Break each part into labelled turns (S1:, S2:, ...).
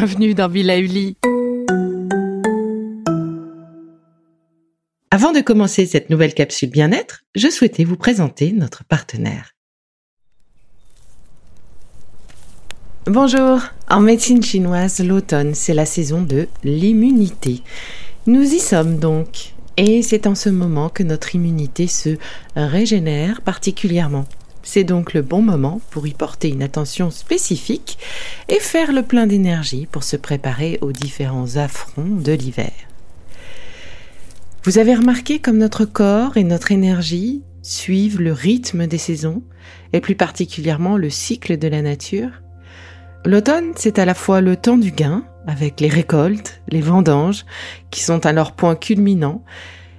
S1: bienvenue dans Villa Uli. Avant de commencer cette nouvelle capsule bien-être, je souhaitais vous présenter notre partenaire. Bonjour, en médecine chinoise, l'automne, c'est la saison de l'immunité. Nous y sommes donc, et c'est en ce moment que notre immunité se régénère particulièrement. C'est donc le bon moment pour y porter une attention spécifique et faire le plein d'énergie pour se préparer aux différents affronts de l'hiver. Vous avez remarqué comme notre corps et notre énergie suivent le rythme des saisons et plus particulièrement le cycle de la nature. L'automne, c'est à la fois le temps du gain, avec les récoltes, les vendanges, qui sont à leur point culminant,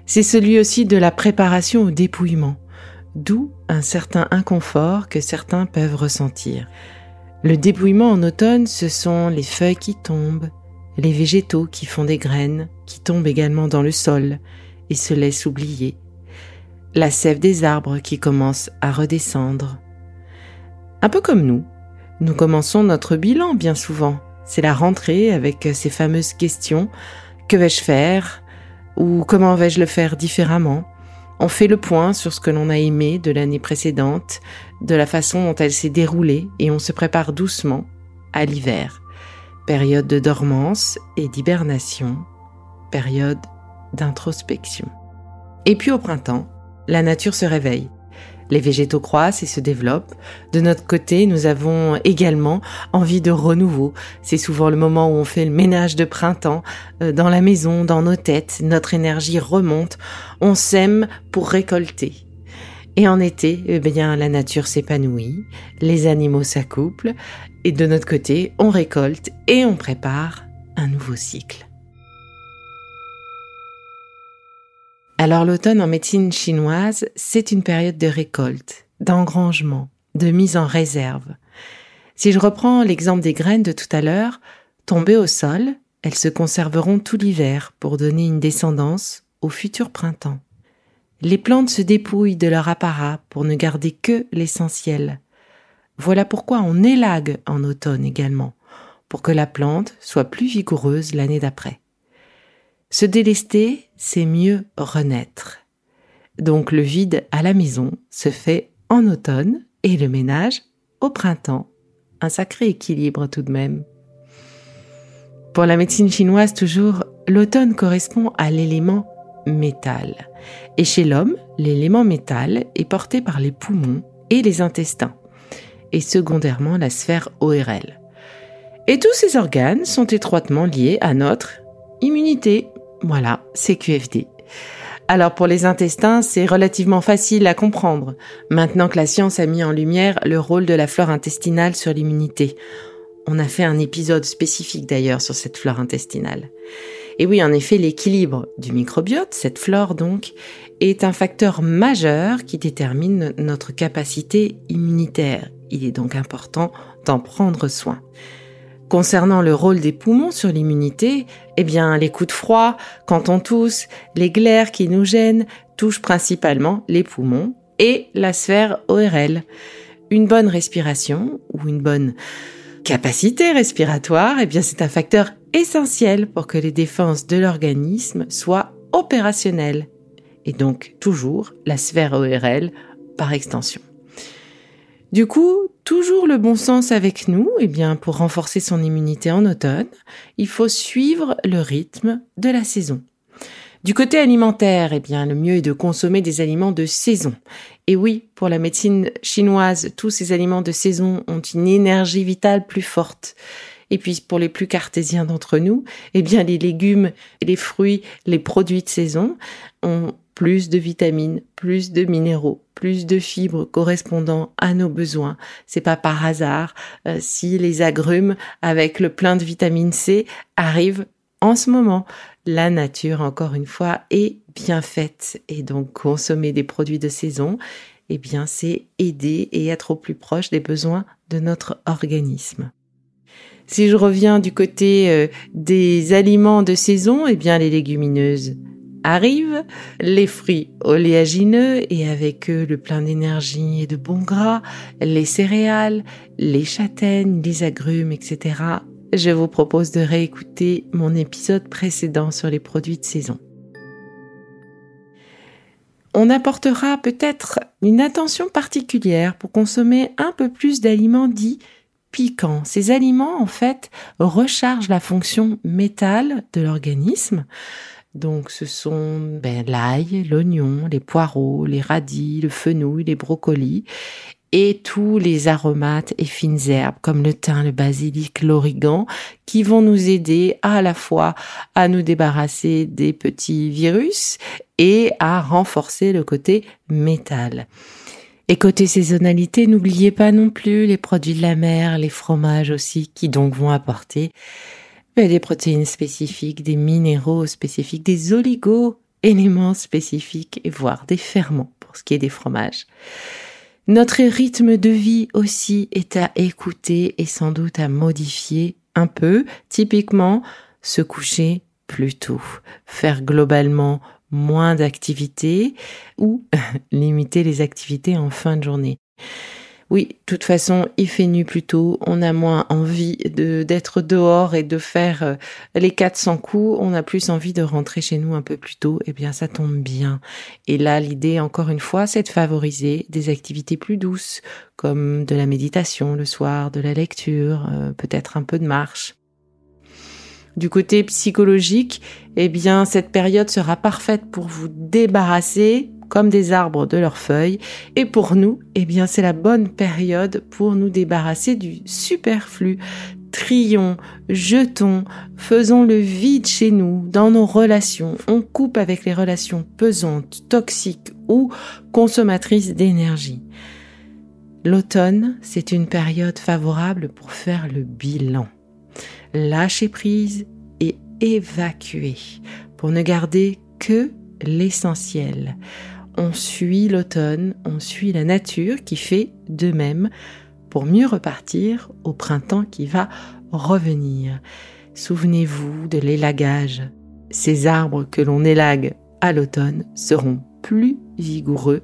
S1: c'est celui aussi de la préparation au dépouillement, d'où un certain inconfort que certains peuvent ressentir. Le dépouillement en automne, ce sont les feuilles qui tombent, les végétaux qui font des graines, qui tombent également dans le sol et se laissent oublier, la sève des arbres qui commence à redescendre. Un peu comme nous, nous commençons notre bilan bien souvent. C'est la rentrée avec ces fameuses questions. Que vais-je faire? Ou comment vais-je le faire différemment? On fait le point sur ce que l'on a aimé de l'année précédente, de la façon dont elle s'est déroulée et on se prépare doucement à l'hiver. Période de dormance et d'hibernation, période d'introspection. Et puis au printemps, la nature se réveille. Les végétaux croissent et se développent. De notre côté, nous avons également envie de renouveau. C'est souvent le moment où on fait le ménage de printemps euh, dans la maison, dans nos têtes. Notre énergie remonte. On sème pour récolter. Et en été, eh bien, la nature s'épanouit, les animaux s'accouplent, et de notre côté, on récolte et on prépare un nouveau cycle. Alors l'automne en médecine chinoise, c'est une période de récolte, d'engrangement, de mise en réserve. Si je reprends l'exemple des graines de tout à l'heure, tombées au sol, elles se conserveront tout l'hiver pour donner une descendance au futur printemps. Les plantes se dépouillent de leur apparat pour ne garder que l'essentiel. Voilà pourquoi on élague en automne également, pour que la plante soit plus vigoureuse l'année d'après. Se délester, c'est mieux renaître. Donc le vide à la maison se fait en automne et le ménage au printemps. Un sacré équilibre tout de même. Pour la médecine chinoise toujours, l'automne correspond à l'élément métal. Et chez l'homme, l'élément métal est porté par les poumons et les intestins, et secondairement la sphère ORL. Et tous ces organes sont étroitement liés à notre immunité. Voilà, c'est QFD. Alors pour les intestins, c'est relativement facile à comprendre, maintenant que la science a mis en lumière le rôle de la flore intestinale sur l'immunité. On a fait un épisode spécifique d'ailleurs sur cette flore intestinale. Et oui, en effet, l'équilibre du microbiote, cette flore donc, est un facteur majeur qui détermine notre capacité immunitaire. Il est donc important d'en prendre soin. Concernant le rôle des poumons sur l'immunité, eh bien, les coups de froid, quand on tousse, les glaires qui nous gênent, touchent principalement les poumons et la sphère ORL. Une bonne respiration ou une bonne capacité respiratoire, eh bien, c'est un facteur essentiel pour que les défenses de l'organisme soient opérationnelles. Et donc, toujours la sphère ORL par extension. Du coup, toujours le bon sens avec nous, eh bien, pour renforcer son immunité en automne, il faut suivre le rythme de la saison. Du côté alimentaire, eh bien, le mieux est de consommer des aliments de saison. Et oui, pour la médecine chinoise, tous ces aliments de saison ont une énergie vitale plus forte. Et puis, pour les plus cartésiens d'entre nous, eh bien, les légumes, les fruits, les produits de saison ont plus de vitamines, plus de minéraux, plus de fibres correspondant à nos besoins. C'est pas par hasard euh, si les agrumes avec le plein de vitamine C arrivent en ce moment. La nature, encore une fois, est bien faite et donc consommer des produits de saison, eh bien, c'est aider et être au plus proche des besoins de notre organisme. Si je reviens du côté euh, des aliments de saison, eh bien, les légumineuses, arrivent, les fruits oléagineux et avec eux le plein d'énergie et de bons gras, les céréales, les châtaignes, les agrumes, etc. je vous propose de réécouter mon épisode précédent sur les produits de saison. On apportera peut-être une attention particulière pour consommer un peu plus d'aliments dits piquants. Ces aliments, en fait, rechargent la fonction métal de l'organisme. Donc, ce sont ben, l'ail, l'oignon, les poireaux, les radis, le fenouil, les brocolis et tous les aromates et fines herbes comme le thym, le basilic, l'origan qui vont nous aider à la fois à nous débarrasser des petits virus et à renforcer le côté métal. Et côté saisonnalité, n'oubliez pas non plus les produits de la mer, les fromages aussi, qui donc vont apporter ben, des protéines spécifiques, des minéraux spécifiques, des oligo-éléments spécifiques et voire des ferments pour ce qui est des fromages. Notre rythme de vie aussi est à écouter et sans doute à modifier un peu. Typiquement, se coucher plus tôt, faire globalement moins d'activités ou limiter les activités en fin de journée. Oui, toute façon, il fait nuit plus tôt, on a moins envie de d'être dehors et de faire euh, les 400 coups, on a plus envie de rentrer chez nous un peu plus tôt, eh bien ça tombe bien. Et là, l'idée, encore une fois, c'est de favoriser des activités plus douces, comme de la méditation le soir, de la lecture, euh, peut-être un peu de marche. Du côté psychologique, eh bien, cette période sera parfaite pour vous débarrasser comme des arbres de leurs feuilles. Et pour nous, eh bien, c'est la bonne période pour nous débarrasser du superflu. Trions, jetons, faisons le vide chez nous, dans nos relations. On coupe avec les relations pesantes, toxiques ou consommatrices d'énergie. L'automne, c'est une période favorable pour faire le bilan. Lâcher prise et évacuer pour ne garder que l'essentiel on suit l'automne, on suit la nature qui fait de même pour mieux repartir au printemps qui va revenir. Souvenez-vous de l'élagage. Ces arbres que l'on élague à l'automne seront plus vigoureux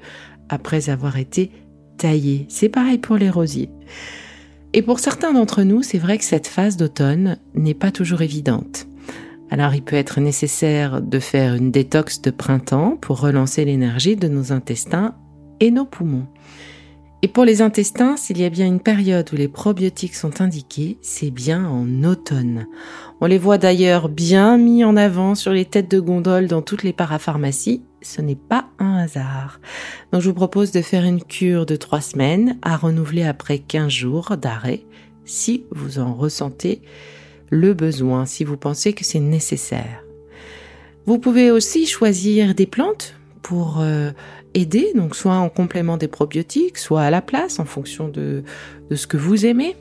S1: après avoir été taillés. C'est pareil pour les rosiers. Et pour certains d'entre nous, c'est vrai que cette phase d'automne n'est pas toujours évidente. Alors il peut être nécessaire de faire une détox de printemps pour relancer l'énergie de nos intestins et nos poumons. Et pour les intestins, s'il y a bien une période où les probiotiques sont indiqués, c'est bien en automne. On les voit d'ailleurs bien mis en avant sur les têtes de gondole dans toutes les parapharmacies. Ce n'est pas un hasard. Donc je vous propose de faire une cure de trois semaines à renouveler après 15 jours d'arrêt si vous en ressentez le besoin si vous pensez que c'est nécessaire. Vous pouvez aussi choisir des plantes pour euh, aider, donc soit en complément des probiotiques, soit à la place en fonction de, ce que vous aimez.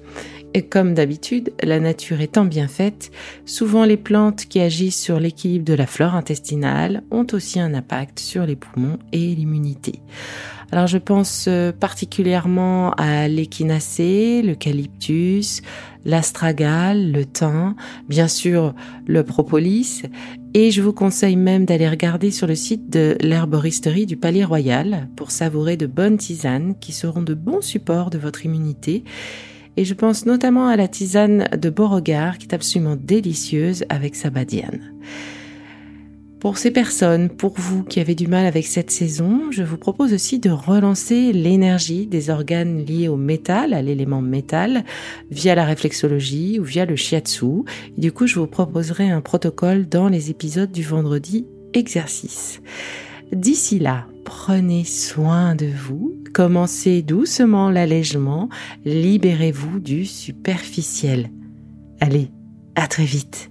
S1: Et comme d'habitude, la nature étant bien faite, souvent les plantes qui agissent sur l'équilibre de la flore intestinale ont aussi un impact sur les poumons et l'immunité. Alors je pense euh, particulièrement à l'échinacée, l'eucalyptus, l'astragale, le thym, bien sûr le propolis, et je vous conseille même d'aller regarder sur le site de l'herboristerie du Palais Royal pour savourer de bonnes tisanes qui seront de bons supports de votre immunité. Et je pense notamment à la tisane de Beauregard qui est absolument délicieuse avec sa badiane. Pour ces personnes, pour vous qui avez du mal avec cette saison, je vous propose aussi de relancer l'énergie des organes liés au métal, à l'élément métal, via la réflexologie ou via le shiatsu. du coup, je vous proposerai un protocole dans les épisodes du vendredi exercice. D'ici là, prenez soin de vous, commencez doucement l'allègement, libérez-vous du superficiel. Allez, à très vite.